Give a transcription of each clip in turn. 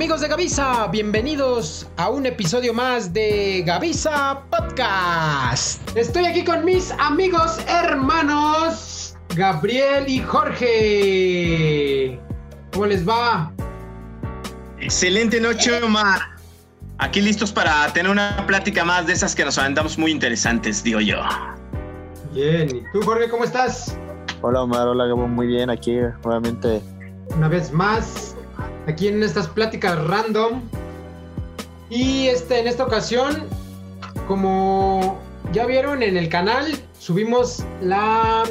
Amigos de Gavisa, bienvenidos a un episodio más de Gavisa Podcast. Estoy aquí con mis amigos hermanos Gabriel y Jorge. ¿Cómo les va? Excelente noche, Omar. Aquí listos para tener una plática más de esas que nos aventamos muy interesantes, digo yo. Bien, ¿y tú, Jorge, cómo estás? Hola, Omar, hola, Gabo, muy bien, aquí nuevamente. Una vez más, aquí en estas pláticas random. Y este, en esta ocasión, como ya vieron en el canal, subimos la,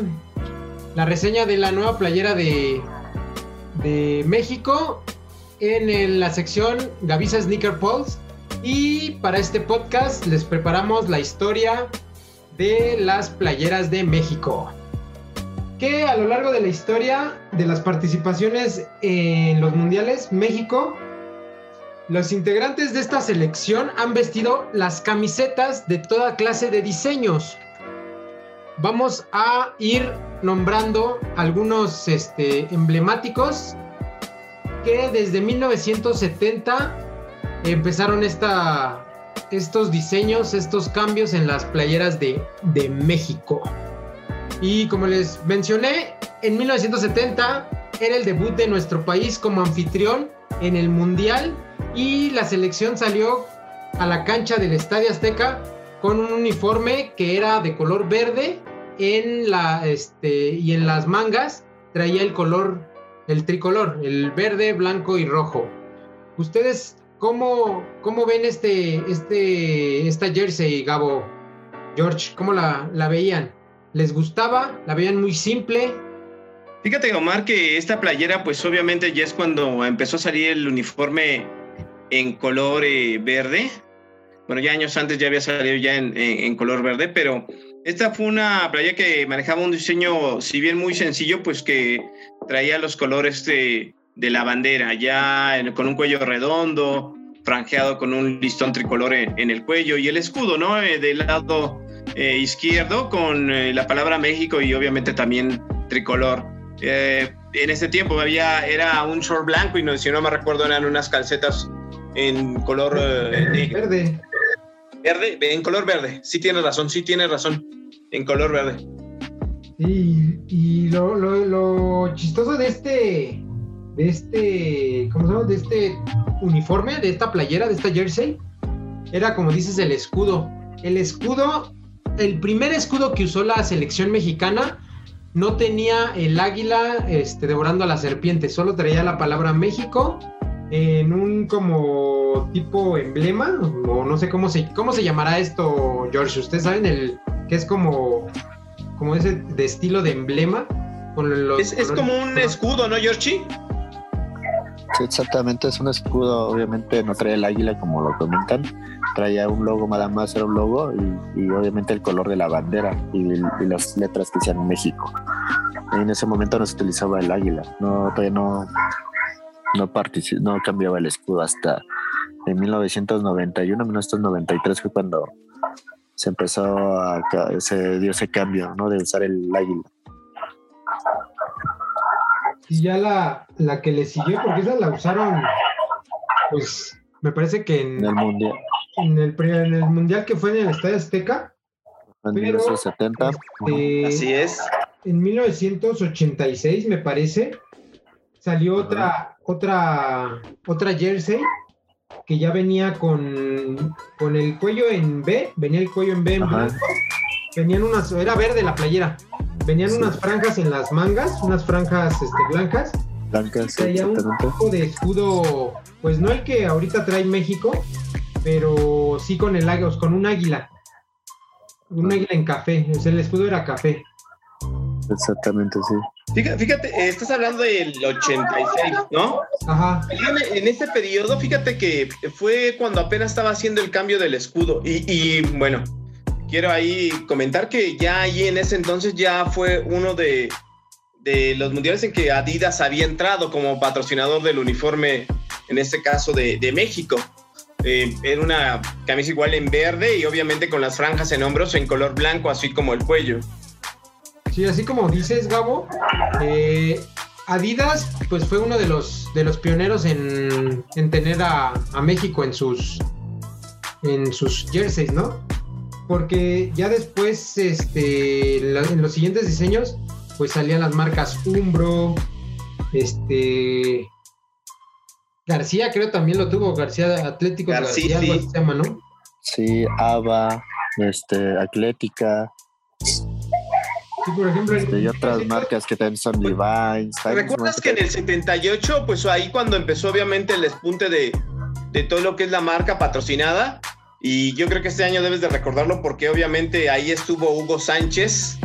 la reseña de la nueva playera de, de México en la sección Gavisa Sneaker Pulse. Y para este podcast les preparamos la historia de las playeras de México. Que a lo largo de la historia de las participaciones en los mundiales, México, los integrantes de esta selección han vestido las camisetas de toda clase de diseños. Vamos a ir nombrando algunos este, emblemáticos que desde 1970 empezaron esta, estos diseños, estos cambios en las playeras de, de México. Y como les mencioné, en 1970 era el debut de nuestro país como anfitrión en el Mundial y la selección salió a la cancha del Estadio Azteca con un uniforme que era de color verde en la este y en las mangas traía el color el tricolor, el verde, blanco y rojo. Ustedes ¿Cómo, cómo ven este, este, esta jersey, Gabo? George, ¿cómo la, la veían? ¿Les gustaba? ¿La veían muy simple? Fíjate, Omar, que esta playera, pues obviamente ya es cuando empezó a salir el uniforme en color eh, verde. Bueno, ya años antes ya había salido ya en, color verde, pero esta fue una playera que manejaba un diseño, si bien muy sencillo, pues que traía los colores de, la bandera, ya con un cuello redondo, franjeado con un listón tricolor en, en el cuello y el escudo, ¿no? Eh, del lado eh, izquierdo con eh, la palabra México y obviamente también tricolor. Eh, en ese tiempo había, era un short blanco y no, si no me recuerdo eran unas calcetas en color verde. Verde, en color verde. Sí tienes razón, sí tienes razón. En color verde. Sí, y lo, lo, lo chistoso de este de este, ¿cómo se llama? De este uniforme, de esta playera, de esta jersey, era como dices el escudo. El escudo, el primer escudo que usó la selección mexicana no tenía el águila este, devorando a la serpiente, solo traía la palabra México en un como tipo emblema, o no sé cómo se, cómo se llamará esto, George. Ustedes saben el que es como, como ese de estilo de emblema. Con los es, es como un escudo, ¿no, Georgie? Sí, exactamente, es un escudo, obviamente no trae el águila como lo comentan, traía un logo nada más, era un logo y, y obviamente el color de la bandera y, y, las letras que decían México. En ese momento no se utilizaba el águila, no, todavía no, no, no cambiaba el escudo hasta en 1991, 1993 fue cuando se empezó a, se dio ese cambio, ¿no? De usar el águila y ya la, la que le siguió, porque esa la usaron, pues me parece que en, en el mundial. En el, en el mundial que fue en el Estadio Azteca. En 1970. Este, Así es. En 1986, me parece, salió otra, otra, otra jersey que ya venía con, con el cuello en B, venía el cuello en B en blanco, venían unas, era verde la playera, venían sí. unas franjas en las mangas, unas franjas este, blancas. Blancas, traía un tipo de escudo, pues no el que ahorita trae México, pero sí con el con un águila. Un águila en café, o sea, el escudo era café. Exactamente, sí. Fíjate, fíjate, estás hablando del 86, ¿no? Ajá. En, en este periodo, fíjate que fue cuando apenas estaba haciendo el cambio del escudo. Y, y bueno, quiero ahí comentar que ya ahí en ese entonces ya fue uno de, de, los mundiales en que Adidas había entrado como patrocinador del uniforme, en este caso de, de México. Eh, era una camisa igual en verde y obviamente con las franjas en hombros en color blanco, así como el cuello. Sí, así como dices, Gabo, eh, Adidas, pues fue uno de los, de los pioneros en, tener a, México en sus, en sus jerseys, ¿no? Porque ya después, este, en los siguientes diseños, pues salían las marcas Umbro, este, García creo también lo tuvo, García Atlético García, sí. se llama, ¿no? Sí, Ava, este, Atlética. Sí, por ejemplo. Este, y otras marcas que también son Levi's. ¿Recuerdas que en el 78, pues ahí cuando empezó obviamente el despunte de, de todo lo que es la marca patrocinada? Y yo creo que este año debes de recordarlo porque obviamente ahí estuvo Hugo Sánchez,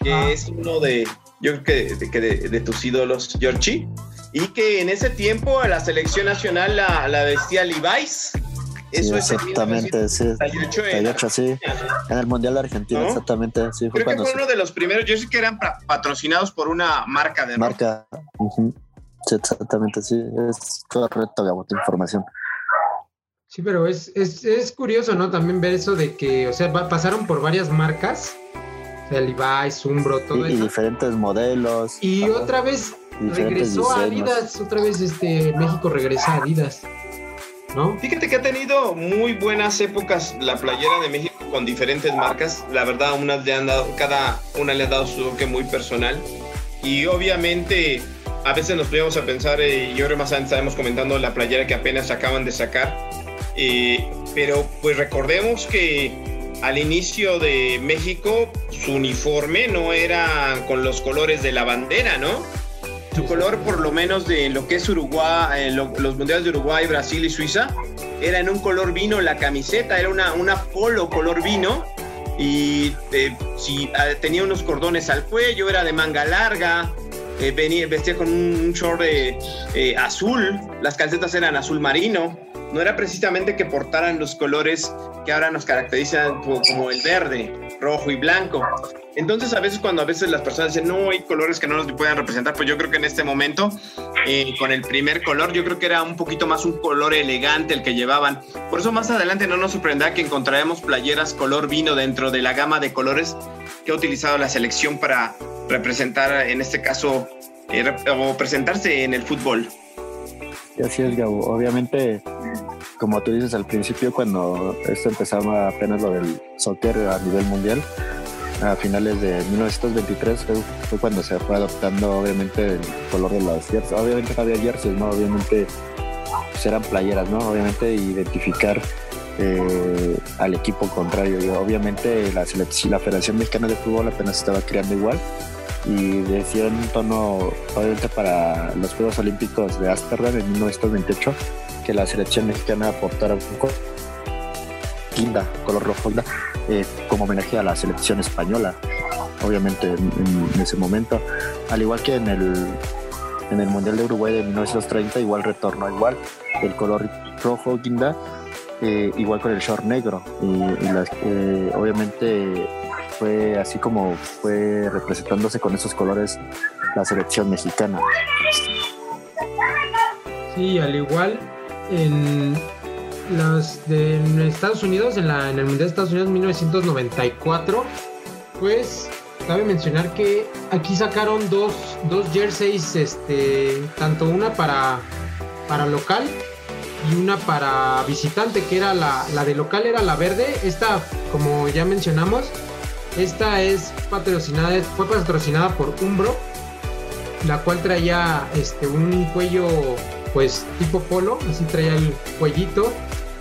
que ah. es uno de, yo creo que, de, de, tus ídolos, Georgie y que en ese tiempo a la selección nacional la, la vestía Levi's. Eso sí, exactamente, sí. en, sí. En el Mundial de Argentina, exactamente. Sí, fue Creo que fue uno de los primeros, yo sé que eran patrocinados por una marca de Marca. Sí, exactamente, sí. Es correcto, Gabo, tu información. Sí, pero es, es, es, curioso, ¿no? También ver eso de que, o sea, pasaron por varias marcas, o sea, Levi's, Umbro, todo y, eso. Y diferentes modelos. Y otra vez regresó a Adidas, otra vez este México regresa a Adidas. ¿No? Fíjate que ha tenido muy buenas épocas la playera de México con diferentes marcas. La verdad, unas le han dado, cada una le ha dado su toque muy personal. Y obviamente, a veces nos podíamos a pensar, eh, y ahora más adelante estaremos comentando la playera que apenas acaban de sacar. Eh, pero pues recordemos que al inicio de México su uniforme no era con los colores de la bandera, ¿no? Su color, por lo menos de lo que es Uruguay, eh, los mundiales de Uruguay, Brasil y Suiza, era en un color vino la camiseta, era una, una polo color vino y eh, si, ah, tenía unos cordones al cuello, era de manga larga, eh, venía, vestía con un, short azul, las calcetas eran azul marino, no era precisamente que portaran los colores que ahora nos caracterizan como el verde, rojo y blanco. Entonces a veces cuando a veces las personas dicen, no, hay colores que no nos puedan representar, pues yo creo que en este momento, eh, con el primer color, yo creo que era un poquito más un color elegante el que llevaban. Por eso más adelante no nos sorprenderá que encontraremos playeras color vino dentro de la gama de colores que ha utilizado la selección para representar, en este caso, eh, o presentarse en el fútbol. Así es, Gabo. Obviamente, como tú dices al principio, cuando esto empezaba apenas lo del soccer a nivel mundial, a finales de 1923 fue, cuando se fue adoptando obviamente el color de las jerseys. Obviamente no había jerseys, ¿no? Obviamente pues, eran playeras, ¿no? Obviamente identificar eh, al equipo contrario. Obviamente la, la Federación Mexicana de Fútbol apenas estaba creando igual y decía un tono, obviamente para los Juegos Olímpicos de Ámsterdam en 1928, que la selección mexicana aportara un guinda, color rojo eh, como homenaje a la selección española, obviamente en, ese momento. Al igual que en el, en el Mundial de Uruguay de 1930, igual retornó igual el color rojo guinda, eh, igual con el short negro. Y, eh, obviamente fue así como fue representándose con esos colores la selección mexicana. Sí, al igual en los de Estados Unidos, en, la, en el Mundial de Estados Unidos 1994, pues cabe mencionar que aquí sacaron dos, dos jerseys, este, tanto una para, para local y una para visitante, que era la, la de local era la verde, esta como ya mencionamos, esta es patrocinada, fue patrocinada por Umbro, la cual traía este, un cuello pues tipo polo, así traía el cuellito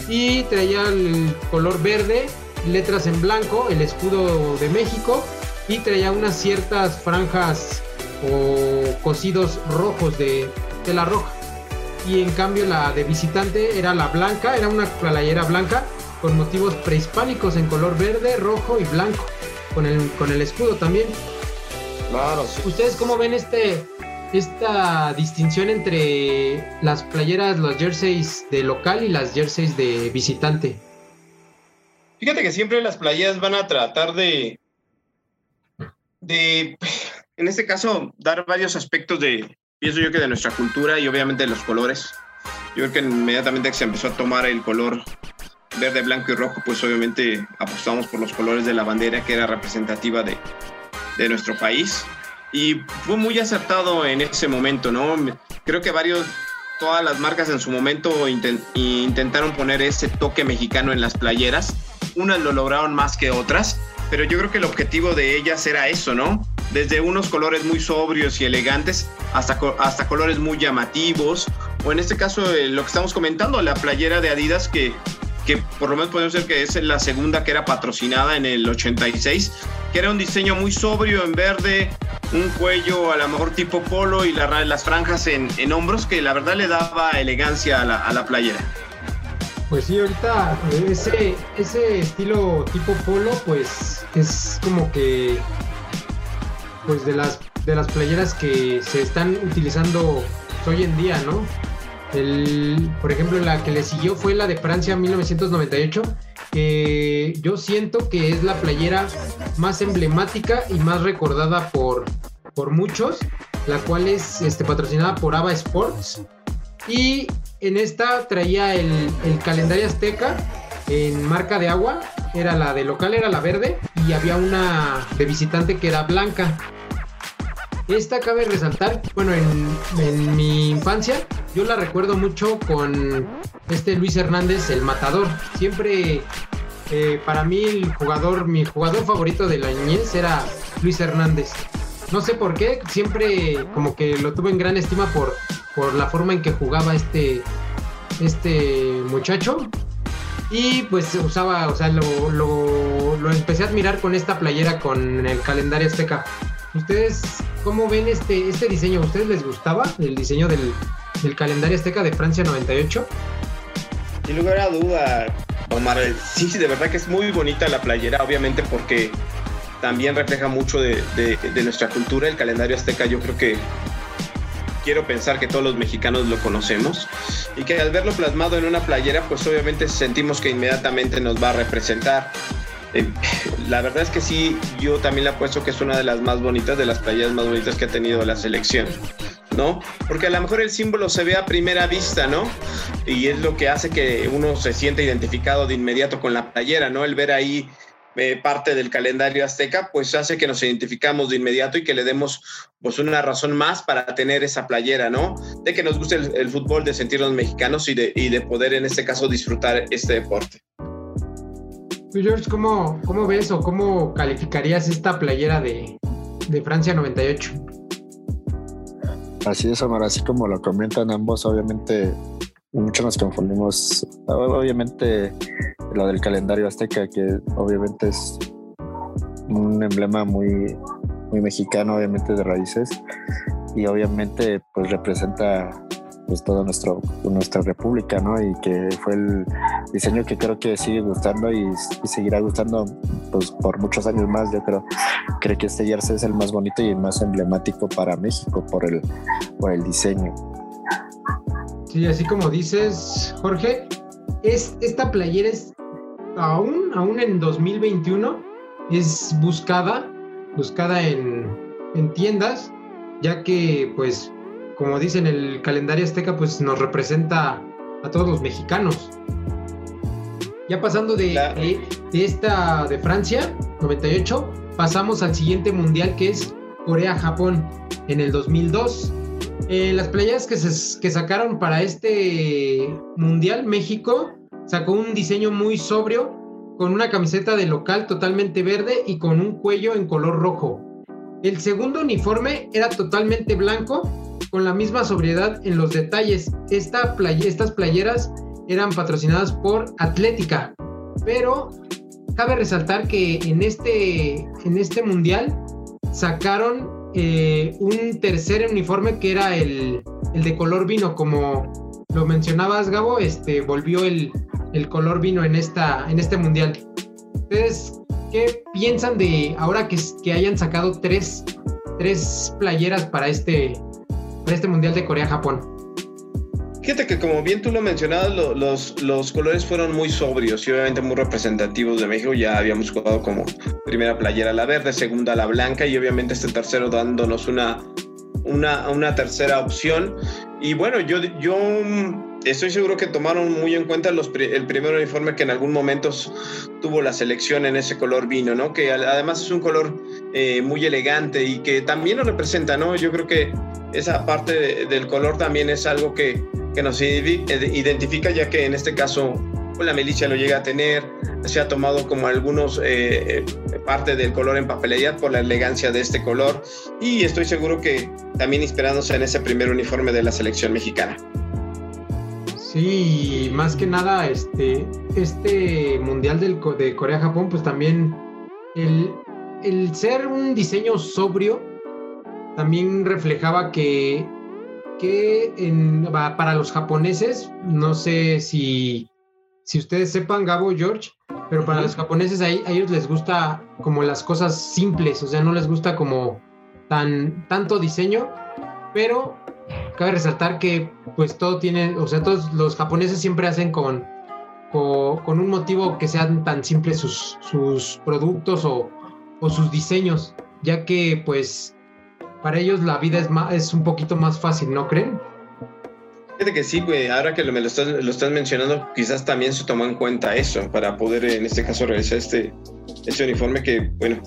y traía el color verde, letras en blanco, el escudo de México y traía unas ciertas franjas o cosidos rojos de tela roja. Y en cambio la de visitante era la blanca, era una playera blanca con motivos prehispánicos en color verde, rojo y blanco, con el, con el escudo también. Claro, ¿Ustedes cómo ven este, esta distinción entre las playeras, los jerseys de local y las jerseys de visitante? Fíjate que siempre las playeras van a tratar de, de, en este caso, dar varios aspectos de, pienso yo que de nuestra cultura y obviamente de los colores. Yo creo que inmediatamente que se empezó a tomar el color verde, blanco y rojo, pues obviamente apostamos por los colores de la bandera que era representativa de, de nuestro país. y fue muy acertado en ese momento, ¿no? Creo que varios, todas las marcas en su momento intentaron poner ese toque mexicano en las playeras, unas lo lograron más que otras, pero yo creo que el objetivo de ellas era eso, ¿no? Desde unos colores muy sobrios y elegantes hasta, hasta colores muy llamativos, o en este caso eh, lo que estamos comentando, la playera de Adidas que que por lo menos podemos decir que es la segunda que era patrocinada en el 86, que era un diseño muy sobrio en verde, un cuello a lo mejor tipo polo y las franjas en, hombros, que la verdad le daba elegancia a la, playera. Pues sí, ahorita ese, ese estilo tipo polo, pues es como que, pues de las, de las playeras que se están utilizando hoy en día, ¿no? Por ejemplo, la que le siguió fue la de Francia 1998, que yo siento que es la playera más emblemática y más recordada por, por muchos, la cual es este, patrocinada por Ava Sports. Y en esta traía el, el calendario azteca en marca de agua, era la de local, era la verde, y había una de visitante que era blanca. Esta cabe resaltar, bueno, en, mi infancia yo la recuerdo mucho con este Luis Hernández, el matador. Siempre, eh, para mí, el jugador, mi jugador favorito de la niñez era Luis Hernández. No sé por qué, siempre como que lo tuve en gran estima por, por la forma en que jugaba este, este muchacho. Y pues usaba, o sea, lo, lo, lo empecé a admirar con esta playera con el calendario azteca. ¿Ustedes cómo ven este, este diseño? ¿A ustedes les gustaba el diseño del, calendario azteca de Francia 98? Sin lugar a duda, Omar, sí, de verdad que es muy bonita la playera, obviamente porque también refleja mucho de, nuestra cultura. El calendario azteca yo creo que quiero pensar que todos los mexicanos lo conocemos y que al verlo plasmado en una playera, pues obviamente sentimos que inmediatamente nos va a representar. Eh, la verdad es que sí, yo también le apuesto que es una de las más bonitas, de las playas más bonitas que ha tenido la selección, ¿no? Porque a lo mejor el símbolo se ve a primera vista, ¿no? Y es lo que hace que uno se sienta identificado de inmediato con la playera, ¿no? El ver ahí eh, parte del calendario azteca, pues hace que nos identificamos de inmediato y que le demos pues una razón más para tener esa playera, ¿no? De que nos guste el, fútbol, de sentirnos mexicanos y de, y de poder en este caso disfrutar este deporte. George, ¿cómo, ¿cómo, ves o cómo calificarías esta playera de, Francia 98? Así es, Omar, así como lo comentan ambos, obviamente mucho nos confundimos. Obviamente lo del calendario azteca, que obviamente es un emblema muy, muy mexicano, obviamente de raíces, y obviamente pues representa pues toda nuestro, nuestra república, ¿no? Y que fue el diseño que creo que sigue gustando y, seguirá gustando pues por muchos años más, yo creo. Creo que este jersey es el más bonito y el más emblemático para México por el, por el diseño. Sí, así como dices, Jorge, es, esta playera es aún, aún en 2021, es buscada, buscada en, en tiendas, ya que pues como dicen, el calendario azteca pues nos representa a todos los mexicanos. Ya pasando de, esta de Francia, 98, pasamos al siguiente mundial que es Corea-Japón en el 2002. Eh, las playas que, que sacaron para este mundial, México sacó un diseño muy sobrio con una camiseta de local totalmente verde y con un cuello en color rojo. El segundo uniforme era totalmente blanco con la misma sobriedad en los detalles. Esta estas playeras eran patrocinadas por Atlética, pero cabe resaltar que en este, en este mundial sacaron eh, un tercer uniforme que era el, de color vino, como lo mencionabas Gabo, este, volvió el, color vino en, esta, en este mundial. Ustedes, ¿qué piensan de ahora que, que hayan sacado tres, tres playeras para este, este Mundial de Corea-Japón. Fíjate que como bien tú lo mencionabas, los, los colores fueron muy sobrios y obviamente muy representativos de México. Ya habíamos jugado como primera playera la verde, segunda la blanca y obviamente este tercero dándonos una, una, una tercera opción. Y bueno, yo, yo estoy seguro que tomaron muy en cuenta los, el primer uniforme que en algún momento tuvo la selección en ese color vino, ¿no? Que además es un color eh, muy elegante y que también lo representa, ¿no? Yo creo que esa parte del color también es algo que, que nos identifica, ya que en este caso pues la milicia lo llega a tener, se ha tomado como algunos eh, eh, parte del color en papelería por la elegancia de este color y estoy seguro que también inspirándose en ese primer uniforme de la selección mexicana. Sí, más que nada, este, este mundial del, de Corea-Japón, pues también el, el ser un diseño sobrio también reflejaba que, que en, para los japoneses, no sé si, si ustedes sepan, Gabo, George, pero para los japoneses a, ellos les gusta como las cosas simples, o sea, no les gusta como tan tanto diseño, pero cabe resaltar que pues todo tiene, o sea, todos los japoneses siempre hacen con, con, un motivo que sean tan simples sus, sus productos o, o, sus diseños, ya que pues para ellos la vida es, más, es un poquito más fácil, ¿no creen? Fíjate que sí, güey, ahora que me lo estás, lo estás mencionando, quizás también se tomó en cuenta eso para poder en este caso realizar este, este uniforme que, bueno,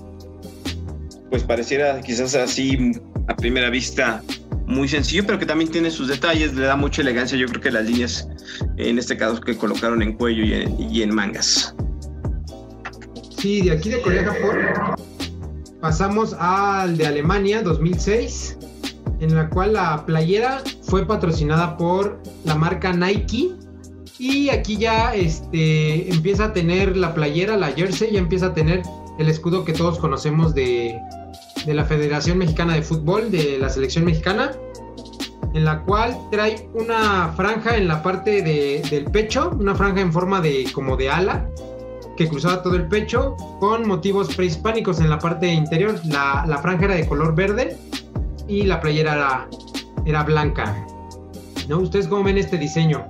pues pareciera quizás así a primera vista muy sencillo, pero que también tiene sus detalles, le da mucha elegancia. Yo creo que las líneas, en este caso, que colocaron en cuello y en, mangas. Sí, de aquí de Corea-Japón pasamos al de Alemania 2006, en la cual la playera fue patrocinada por la marca Nike. Y aquí ya este, empieza a tener la playera, la jersey, ya empieza a tener el escudo que todos conocemos de, de la Federación Mexicana de Fútbol, de la selección mexicana, en la cual trae una franja en la parte del pecho, una franja en forma de como de ala, que cruzaba todo el pecho, con motivos prehispánicos en la parte interior. La, franja era de color verde y la playera era, era blanca. ¿No? ¿Ustedes cómo ven este diseño?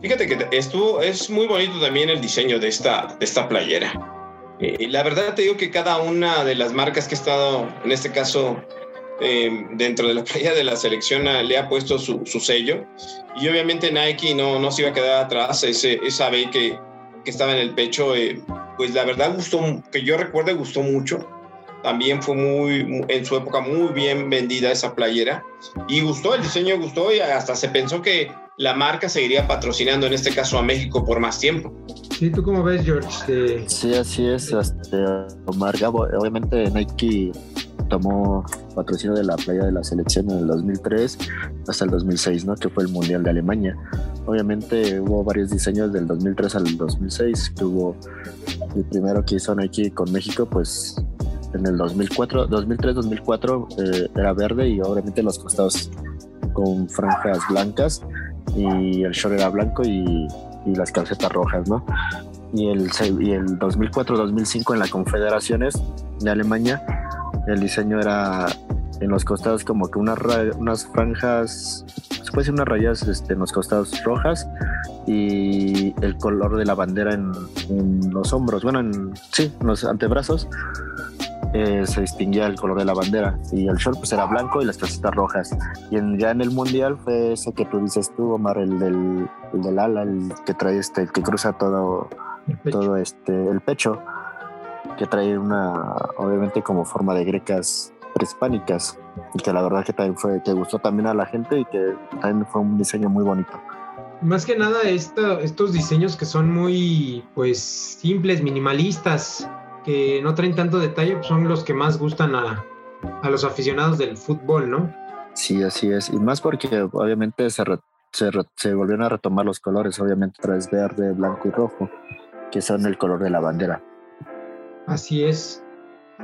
Fíjate que estuvo, es muy bonito también el diseño de esta, de esta playera. Eh, la verdad te digo que cada una de las marcas que he estado, en este caso, eh, dentro de la playa de la selección ah, le ha puesto su, sello. Y obviamente Nike no, no se iba a quedar atrás, ese, esa B que, que estaba en el pecho, eh, pues la verdad gustó, que yo recuerde gustó mucho, también fue muy, en su época muy bien vendida esa playera. Y gustó, el diseño gustó y hasta se pensó que la marca seguiría patrocinando en este caso a México por más tiempo. Sí, ¿tú cómo ves, George? Sí, así es. Este, Omar Gabo, obviamente Nike tomó patrocinio de la playa de la selección en el 2003 hasta el 2006, ¿no? Que fue el Mundial de Alemania. Obviamente hubo varios diseños del 2003 al 2006, que hubo el primero que hizo Nike con México, pues en el 2004, 2003-2004 eh, era verde y obviamente los costados con franjas blancas y el short era blanco y y las calcetas rojas, ¿no? Y el, y el 2004-2005 en las confederaciones de Alemania, el diseño era en los costados como que unas, unas franjas, se puede decir unas rayas este, en los costados rojas y el color de la bandera en, en los hombros, bueno, en, sí, en los antebrazos eh, se distinguía el color de la bandera y el short pues era blanco y las calcetas rojas. Y en, ya en el mundial fue ese que tú dices tú, Omar, el del, el del ala, el que trae este, el que cruza todo, todo este, el pecho, que trae una, obviamente como forma de grecas prehispánicas y que la verdad que también fue, que gustó también a la gente y que también fue un diseño muy bonito. Más que nada estos diseños que son muy pues simples, minimalistas, que no traen tanto detalle pues, son los que más gustan a, los aficionados del fútbol, ¿no? Sí, así es. Y más porque obviamente se, se, volvieron a retomar los colores, obviamente traes verde, blanco y rojo, que son el color de la bandera. Así es.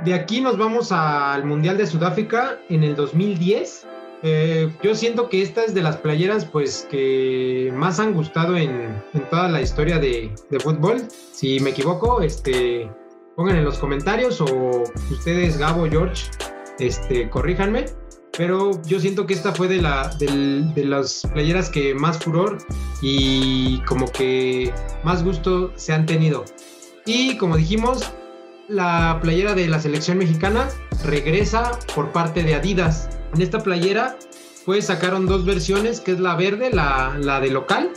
De aquí nos vamos al Mundial de Sudáfrica en el 2010. Eh, yo siento que esta es de las playeras pues que más han gustado en, toda la historia de, de, fútbol. Si me equivoco, este, pongan en los comentarios o ustedes, Gabo, George, este, corríjanme. Pero yo siento que esta fue de, la, de, las playeras que más furor y como que más gusto se han tenido. Y como dijimos, la playera de la selección mexicana regresa por parte de Adidas. En esta playera pues sacaron dos versiones, que es la verde, la, la de local,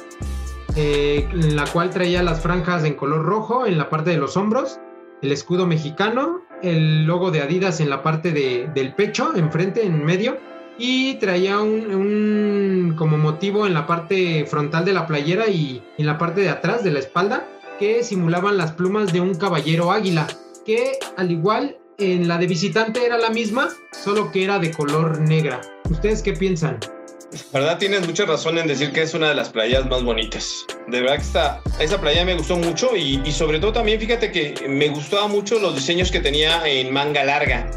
eh, en la cual traía las franjas en color rojo en la parte de los hombros, el escudo mexicano, el logo de Adidas en la parte de, del pecho, enfrente, en medio, y traía un, como motivo en la parte frontal de la playera y en la parte de atrás de la espalda, que simulaban las plumas de un caballero águila, que al igual en la de visitante era la misma, solo que era de color negra. ¿Ustedes qué piensan? Verdad tienes mucha razón en decir que es una de las playas más bonitas. De verdad que esta, esa playa me gustó mucho y, sobre todo también fíjate que me gustaban mucho los diseños que tenía en manga larga.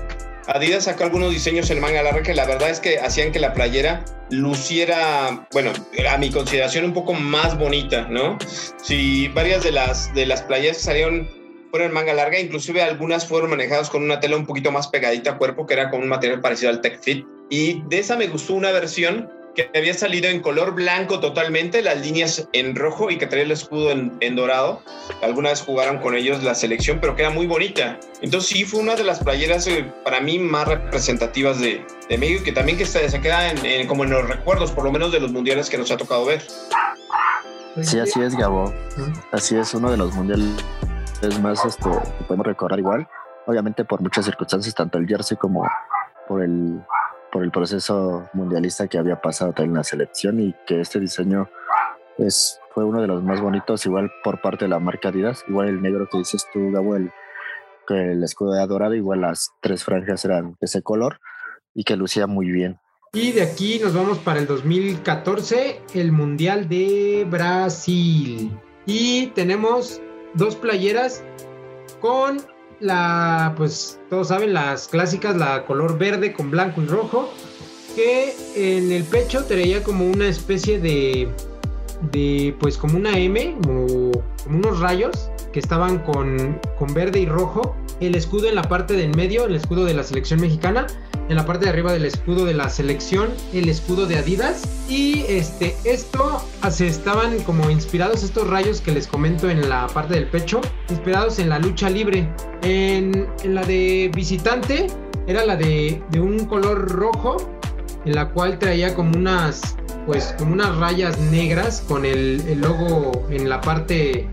Adidas sacó algunos diseños en manga larga que la verdad es que hacían que la playera luciera, bueno, a mi consideración un poco más bonita, ¿no? Si varias de las, de las playas salieron fueron en manga larga, inclusive algunas fueron manejadas con una tela un poquito más pegadita a cuerpo, que era con un material parecido al Tech Fit. Y de esa me gustó una versión que había salido en color blanco totalmente, las líneas en rojo y que traía el escudo en, en, dorado. Alguna vez jugaron con ellos la selección, pero que era muy bonita. Entonces sí, fue una de las playeras eh, para mí más representativas de, de México, que también que se, se queda en, en, como en los recuerdos, por lo menos de los mundiales que nos ha tocado ver. Sí, así es, Gabo. Así es, uno de los mundiales más este, que podemos recordar igual. Obviamente por muchas circunstancias, tanto el jersey como por el por el proceso mundialista que había pasado en la selección y que este diseño es, fue uno de los más bonitos, igual por parte de la marca Adidas, igual el negro que dices tú, Gabo, el, que el escudo era dorado, igual las tres franjas eran de ese color y que lucía muy bien. Y de aquí nos vamos para el 2014, el Mundial de Brasil. Y tenemos dos playeras con la, pues todos saben, las clásicas, la color verde con blanco y rojo, que en el pecho traía como una especie de, de pues como una M, como, unos rayos que estaban con, con verde y rojo, el escudo en la parte del medio, el escudo de la selección mexicana, en la parte de arriba del escudo de la selección, el escudo de Adidas. Y este, esto se estaban como inspirados estos rayos que les comento en la parte del pecho, inspirados en la lucha libre. En, la de visitante era la de, de un color rojo, en la cual traía como unas pues como unas rayas negras con el, logo en la parte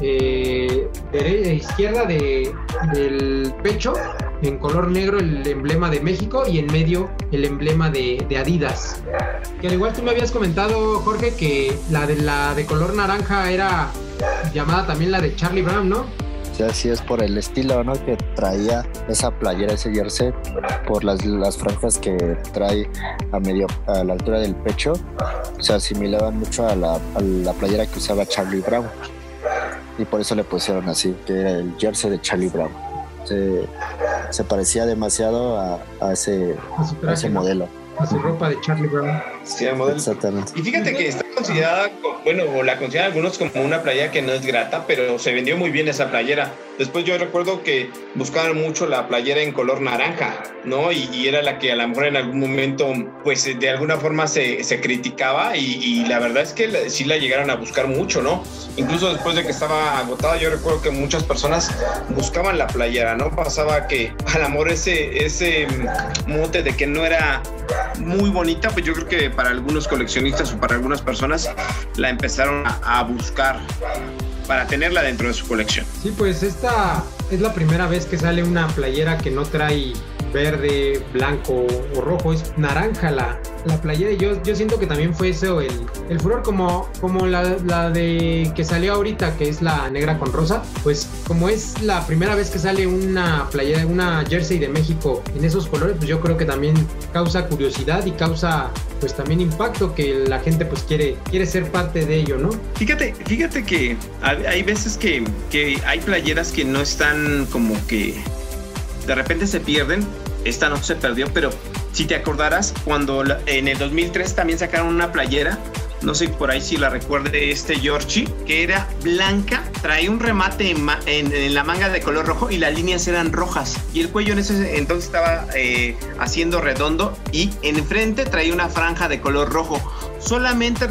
eh, derecha, izquierda de, del pecho, en color negro el emblema de México y en medio el emblema de, Adidas. Que al igual tú me habías comentado, Jorge, que la de la de color naranja era llamada también la de Charlie Brown, ¿no? Sí, es por el estilo ¿no? que traía esa playera, ese jersey, por las, franjas que trae a medio a la altura del pecho, se asimilaban mucho a la playera que usaba Charlie Brown. Y por eso le pusieron así, que era el jersey de Charlie Brown. Se, se parecía demasiado a, a ese, a, a ese modelo. A su ropa de Charlie Brown. Sí, el modelo. Exactamente. Y fíjate que está considerada, bueno, la consideran algunos como una playera que no es grata, pero se vendió muy bien esa playera. Después yo recuerdo que buscaban mucho la playera en color naranja, ¿no? Y, y era la que a lo mejor en algún momento, pues de alguna forma se, se criticaba y, y, la verdad es que la, sí la llegaron a buscar mucho, ¿no? Incluso después de que estaba agotada, yo recuerdo que muchas personas buscaban la playera, ¿no? Pasaba que al amor ese, ese mote de que no era muy bonita, pues yo creo que para algunos coleccionistas o para algunas personas la empezaron a buscar para tenerla dentro de su colección. Sí, pues esta es la primera vez que sale una playera que no trae verde, blanco o rojo, es naranja la, la playera. Y yo, yo siento que también fue eso el, el furor, como, como la, la, de que salió ahorita, que es la negra con rosa. Pues como es la primera vez que sale una playera, una jersey de México en esos colores, pues yo creo que también causa curiosidad y causa pues también impacto que la gente pues quiere, quiere ser parte de ello, ¿no? Fíjate, fíjate que hay veces que, que hay playeras que no están como que de repente se pierden. Esta no se perdió, pero si te acordarás, cuando en el 2003 también sacaron una playera, no sé por ahí si la recuerde este Giorgi, que era blanca, traía un remate en, la manga de color rojo y las líneas eran rojas. Y el cuello en ese entonces estaba eh, haciendo redondo y enfrente traía una franja de color rojo. Solamente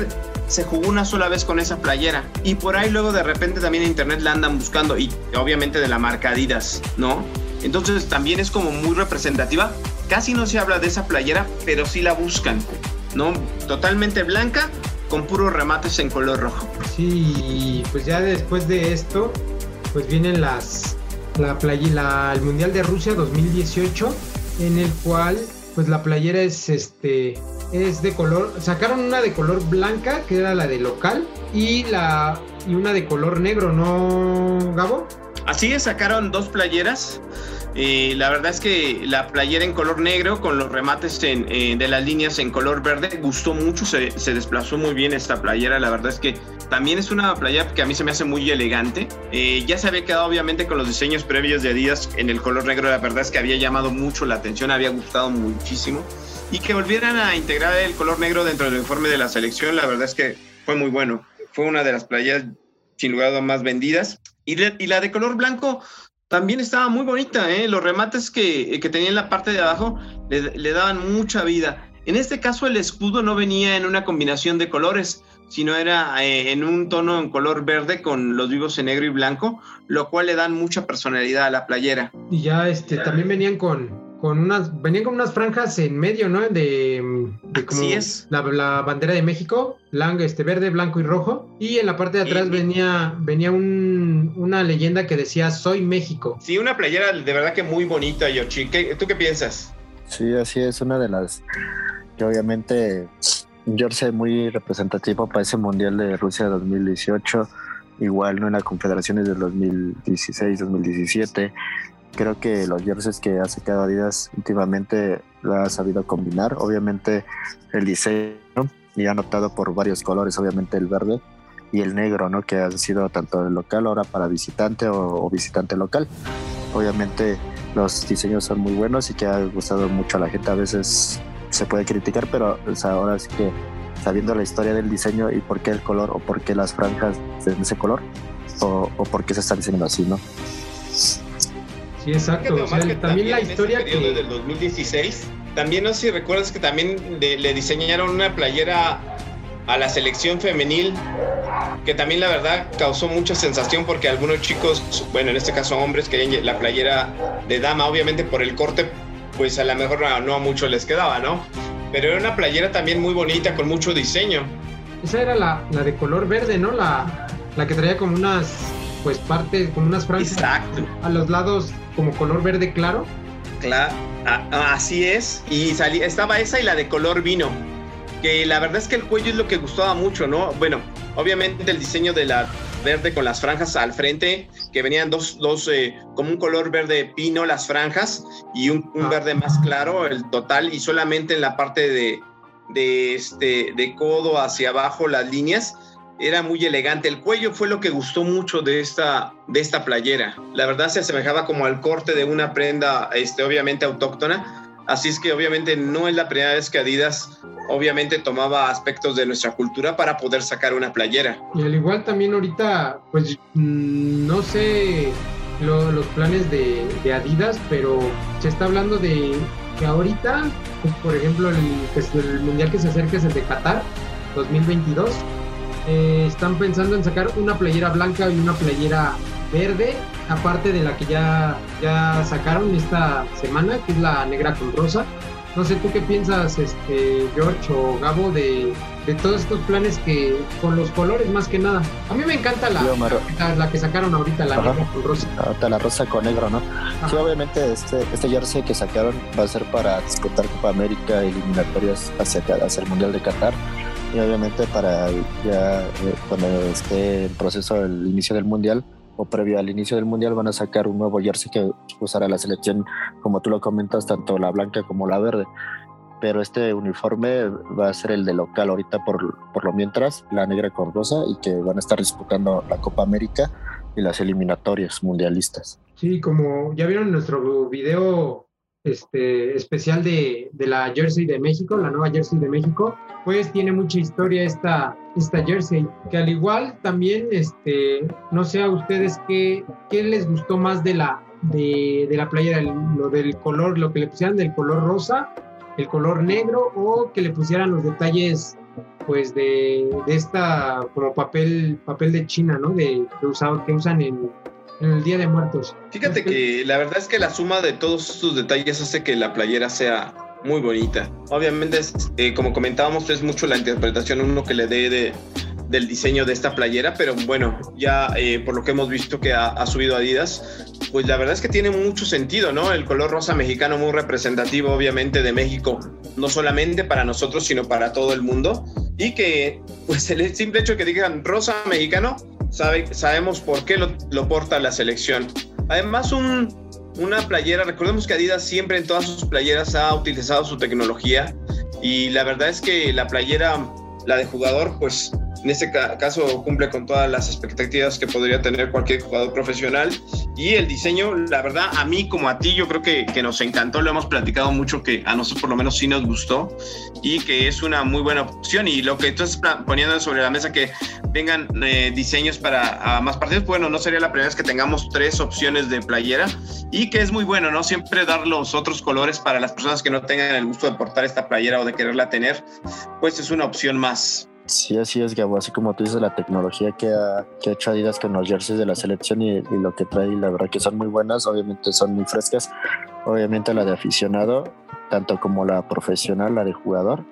se jugó una sola vez con esa playera. Y por ahí luego de repente también en internet la andan buscando y obviamente de la marca Adidas, ¿no? Entonces también es como muy representativa. Casi no se habla de esa playera, pero sí la buscan. ¿no? Totalmente blanca con puros remates en color rojo. Sí, pues ya después de esto, pues vienen las la playa, el Mundial de Rusia 2018, en el cual pues la playera es este es de color, sacaron una de color blanca, que era la de local, y la y una de color negro, ¿no, Gabo? Así es, sacaron dos playeras. Eh, la verdad es que la playera en color negro con los remates eh, de las líneas en color verde gustó mucho, se, desplazó muy bien esta playera. La verdad es que también es una playera que a mí se me hace muy elegante. Eh, ya se había quedado obviamente con los diseños previos de Adidas en el color negro. La verdad es que había llamado mucho la atención, había gustado muchísimo. Y que volvieran a integrar el color negro dentro del informe de la selección, la verdad es que fue muy bueno. Fue una de las playeras sin lugar a más vendidas. Y, y la de color blanco también estaba muy bonita, ¿eh? los remates que, que tenía en la parte de abajo le, daban mucha vida. En este caso el escudo no venía en una combinación de colores, sino era eh, en un tono en color verde con los vivos en negro y blanco, lo cual le dan mucha personalidad a la playera. Y ya este también venían con, con unas, venían con unas franjas en medio, ¿no? De, como es. La, bandera de México, blanco, este, verde, blanco y rojo. Y en la parte de atrás venía, venía una leyenda que decía Soy México. Sí, una playera de verdad que muy bonita, Yoshi. ¿Tú qué piensas? Sí, así es, una de las que obviamente un jersey muy representativo para ese Mundial de Rusia 2018 igual no en las confederaciones del 2016, 2017 creo que los jerseys que ha sacado Adidas últimamente lo ha sabido combinar. Obviamente el diseño y ha notado por varios colores, obviamente el verde y el negro, ¿no? Que han sido tanto el local ahora para visitante o, visitante local. Obviamente los diseños son muy buenos y que ha gustado mucho a la gente. A veces se puede criticar, pero ahora sí que sabiendo la historia del diseño y por qué el color o por qué las franjas de ese color o, por qué se está diseñando así, ¿no? Sí, exacto. también la historia que... Desde el 2016, también no sé si recuerdas que también le diseñaron una playera a la selección femenil que también la verdad causó mucha sensación porque algunos chicos, bueno, en este caso hombres, querían la playera de dama, obviamente por el corte, pues a lo mejor no, a mucho les quedaba, ¿no? Pero era una playera también muy bonita, con mucho diseño. Esa era la, la de color verde, ¿no? La, la que traía como unas pues parte como unas franjas a los lados como color verde claro. Claro, así es. Y salía, estaba esa y la de color vino. Que la verdad es que el cuello es lo que gustaba mucho, ¿no? Bueno, obviamente el diseño de la verde con las franjas al frente, que venían dos, dos eh, como un color verde pino las franjas y un, un ah. verde más claro, el total, y solamente en la parte de, de, este, de codo hacia abajo las líneas era muy elegante. El cuello fue lo que gustó mucho de esta, de esta playera. La verdad se asemejaba como al corte de una prenda, este, obviamente autóctona. Así es que obviamente no es la primera vez que Adidas obviamente tomaba aspectos de nuestra cultura para poder sacar una playera. Y al igual también ahorita, pues mm, no sé los planes de, Adidas, pero se está hablando de que ahorita, pues, por ejemplo, el, pues, el mundial que se acerca es el de Qatar 2022 eh, están pensando en sacar una playera blanca y una playera verde, aparte de la que ya, ya sacaron esta semana, que es la negra con rosa. No sé, ¿tú qué piensas, este, George o Gabo, de, todos estos planes que, con los colores más que nada? A mí me encanta la, la, que sacaron ahorita, la negra con rosa. la rosa con negro, ¿no? Sí, obviamente este, este jersey que sacaron va a ser para disputar Copa América, eliminatorias hacia, hacia el Mundial de Qatar y obviamente para ya eh, cuando esté el proceso del inicio del mundial o previo al inicio del mundial van a sacar un nuevo jersey que usará la selección como tú lo comentas tanto la blanca como la verde. Pero este uniforme va a ser el de local ahorita por, por lo mientras la negra con rosa y que van a estar disputando la Copa América y las eliminatorias mundialistas. Sí como ya vieron nuestro video este, especial de, de, la Jersey de México, la nueva Jersey de México, pues tiene mucha historia esta, esta Jersey, que al igual también, este, no sé a ustedes qué, qué les gustó más de la, de, de la playera, lo del color, lo que le pusieran del color rosa, el color negro o que le pusieran los detalles pues de, de esta como papel papel de China, ¿no? De que, usado, que usan en, en el Día de Muertos. Fíjate que la verdad es que la suma de todos estos detalles hace que la playera sea muy bonita. Obviamente, eh, como comentábamos, es mucho la interpretación uno que le dé de, del diseño de esta playera, pero bueno, ya eh, por lo que hemos visto que ha, subido Adidas, pues la verdad es que tiene mucho sentido, ¿no? El color rosa mexicano muy representativo, obviamente, de México, no solamente para nosotros, sino para todo el mundo. Y que, pues el simple hecho de que digan rosa mexicano, sabe, sabemos por qué lo, porta la selección. Además, un, una playera, recordemos que Adidas siempre en todas sus playeras ha utilizado su tecnología y la verdad es que la playera, la de jugador, pues en este caso cumple con todas las expectativas que podría tener cualquier jugador profesional. Y el diseño, la verdad, a mí como a ti, yo creo que, que nos encantó, lo hemos platicado mucho, que a nosotros por lo menos sí nos gustó y que es una muy buena opción. Y lo que tú estás poniendo sobre la mesa, que vengan eh, diseños para más partidos, bueno, no sería la primera vez que tengamos tres opciones de playera y que es muy bueno, ¿no? Siempre dar los otros colores para las personas que no tengan el gusto de portar esta playera o de quererla tener, pues es una opción más. Sí, así es, Gabo. Así como tú dices, la tecnología que ha, que ha hecho Adidas con los jerseys de la selección y, lo que trae, la verdad que son muy buenas. Obviamente son muy frescas. Obviamente la de aficionado, tanto como la profesional, la de jugador,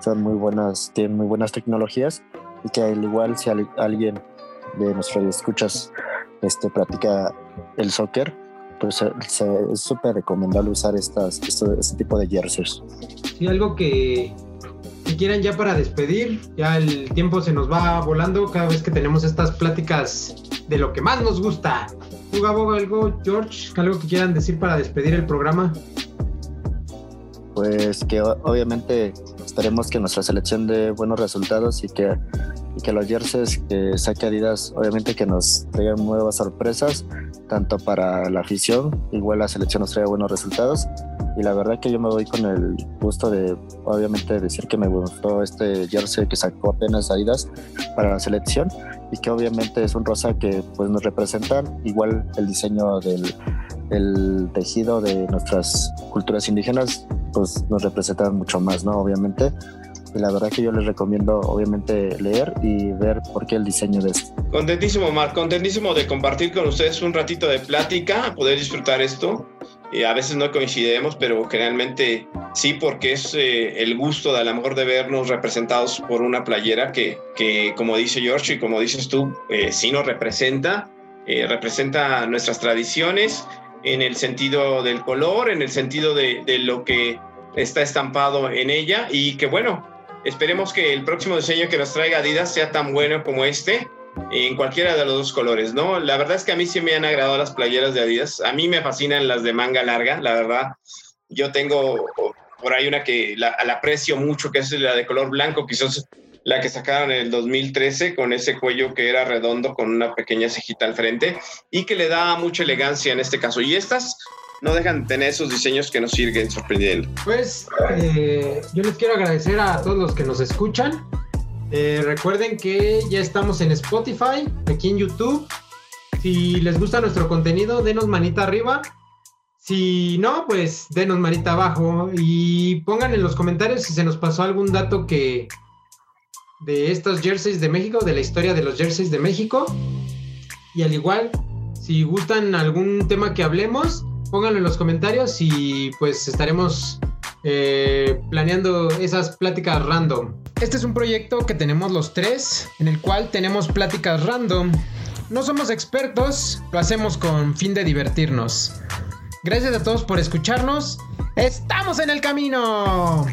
son muy buenas, tienen muy buenas tecnologías. Y que al igual si alguien de nuestros escuchas este, practica el soccer, pues es súper recomendable usar estas, este tipo de jerseys. Sí, algo que si quieran ya para despedir, ya el tiempo se nos va volando cada vez que tenemos estas pláticas de lo que más nos gusta. ¿Tú, Gabo, algo, George, algo que quieran decir para despedir el programa? Pues que obviamente esperemos que nuestra selección dé buenos resultados y que, y que los jerseys que saque Adidas, obviamente que nos traigan nuevas sorpresas, tanto para la afición, igual la selección nos traiga buenos resultados y la verdad que yo me voy con el gusto de obviamente decir que me gustó este jersey que sacó apenas Adidas para la selección y que obviamente es un rosa que pues nos representan igual el diseño del, tejido de nuestras culturas indígenas pues nos representan mucho más no obviamente. Y la verdad que yo les recomiendo obviamente leer y ver por qué el diseño de esto. Contentísimo, Marc, contentísimo de compartir con ustedes un ratito de plática, poder disfrutar esto a veces no coincidimos, pero generalmente sí, porque es eh, el gusto de a lo mejor de vernos representados por una playera que, que como dice George y como dices tú, eh, sí nos representa, eh, representa nuestras tradiciones en el sentido del color, en el sentido de, de lo que está estampado en ella. Y que bueno, esperemos que el próximo diseño que nos traiga Adidas sea tan bueno como este en cualquiera de los dos colores, ¿no? La verdad es que a mí sí me han agradado las playeras de Adidas. A mí me fascinan las de manga larga, la verdad. Yo tengo por ahí una que la, aprecio mucho, que es la de color blanco, quizás la que sacaron en el 2013 con ese cuello que era redondo con una pequeña cejita al frente y que le da mucha elegancia en este caso. Y estas no dejan de tener esos diseños que nos siguen sorprendiendo. Pues eh, yo les quiero agradecer a todos los que nos escuchan. Eh, recuerden que ya estamos en Spotify, aquí en YouTube. Si les gusta nuestro contenido, denos manita arriba. Si no, pues denos manita abajo y pongan en los comentarios si se nos pasó algún dato que de estos jerseys de México, de la historia de los jerseys de México. Y al igual, si gustan algún tema que hablemos, pónganlo en los comentarios y pues estaremos eh, planeando esas pláticas random. Este es un proyecto que tenemos los tres, en el cual tenemos pláticas random. No somos expertos, lo hacemos con fin de divertirnos. Gracias a todos por escucharnos. ¡Estamos en el camino!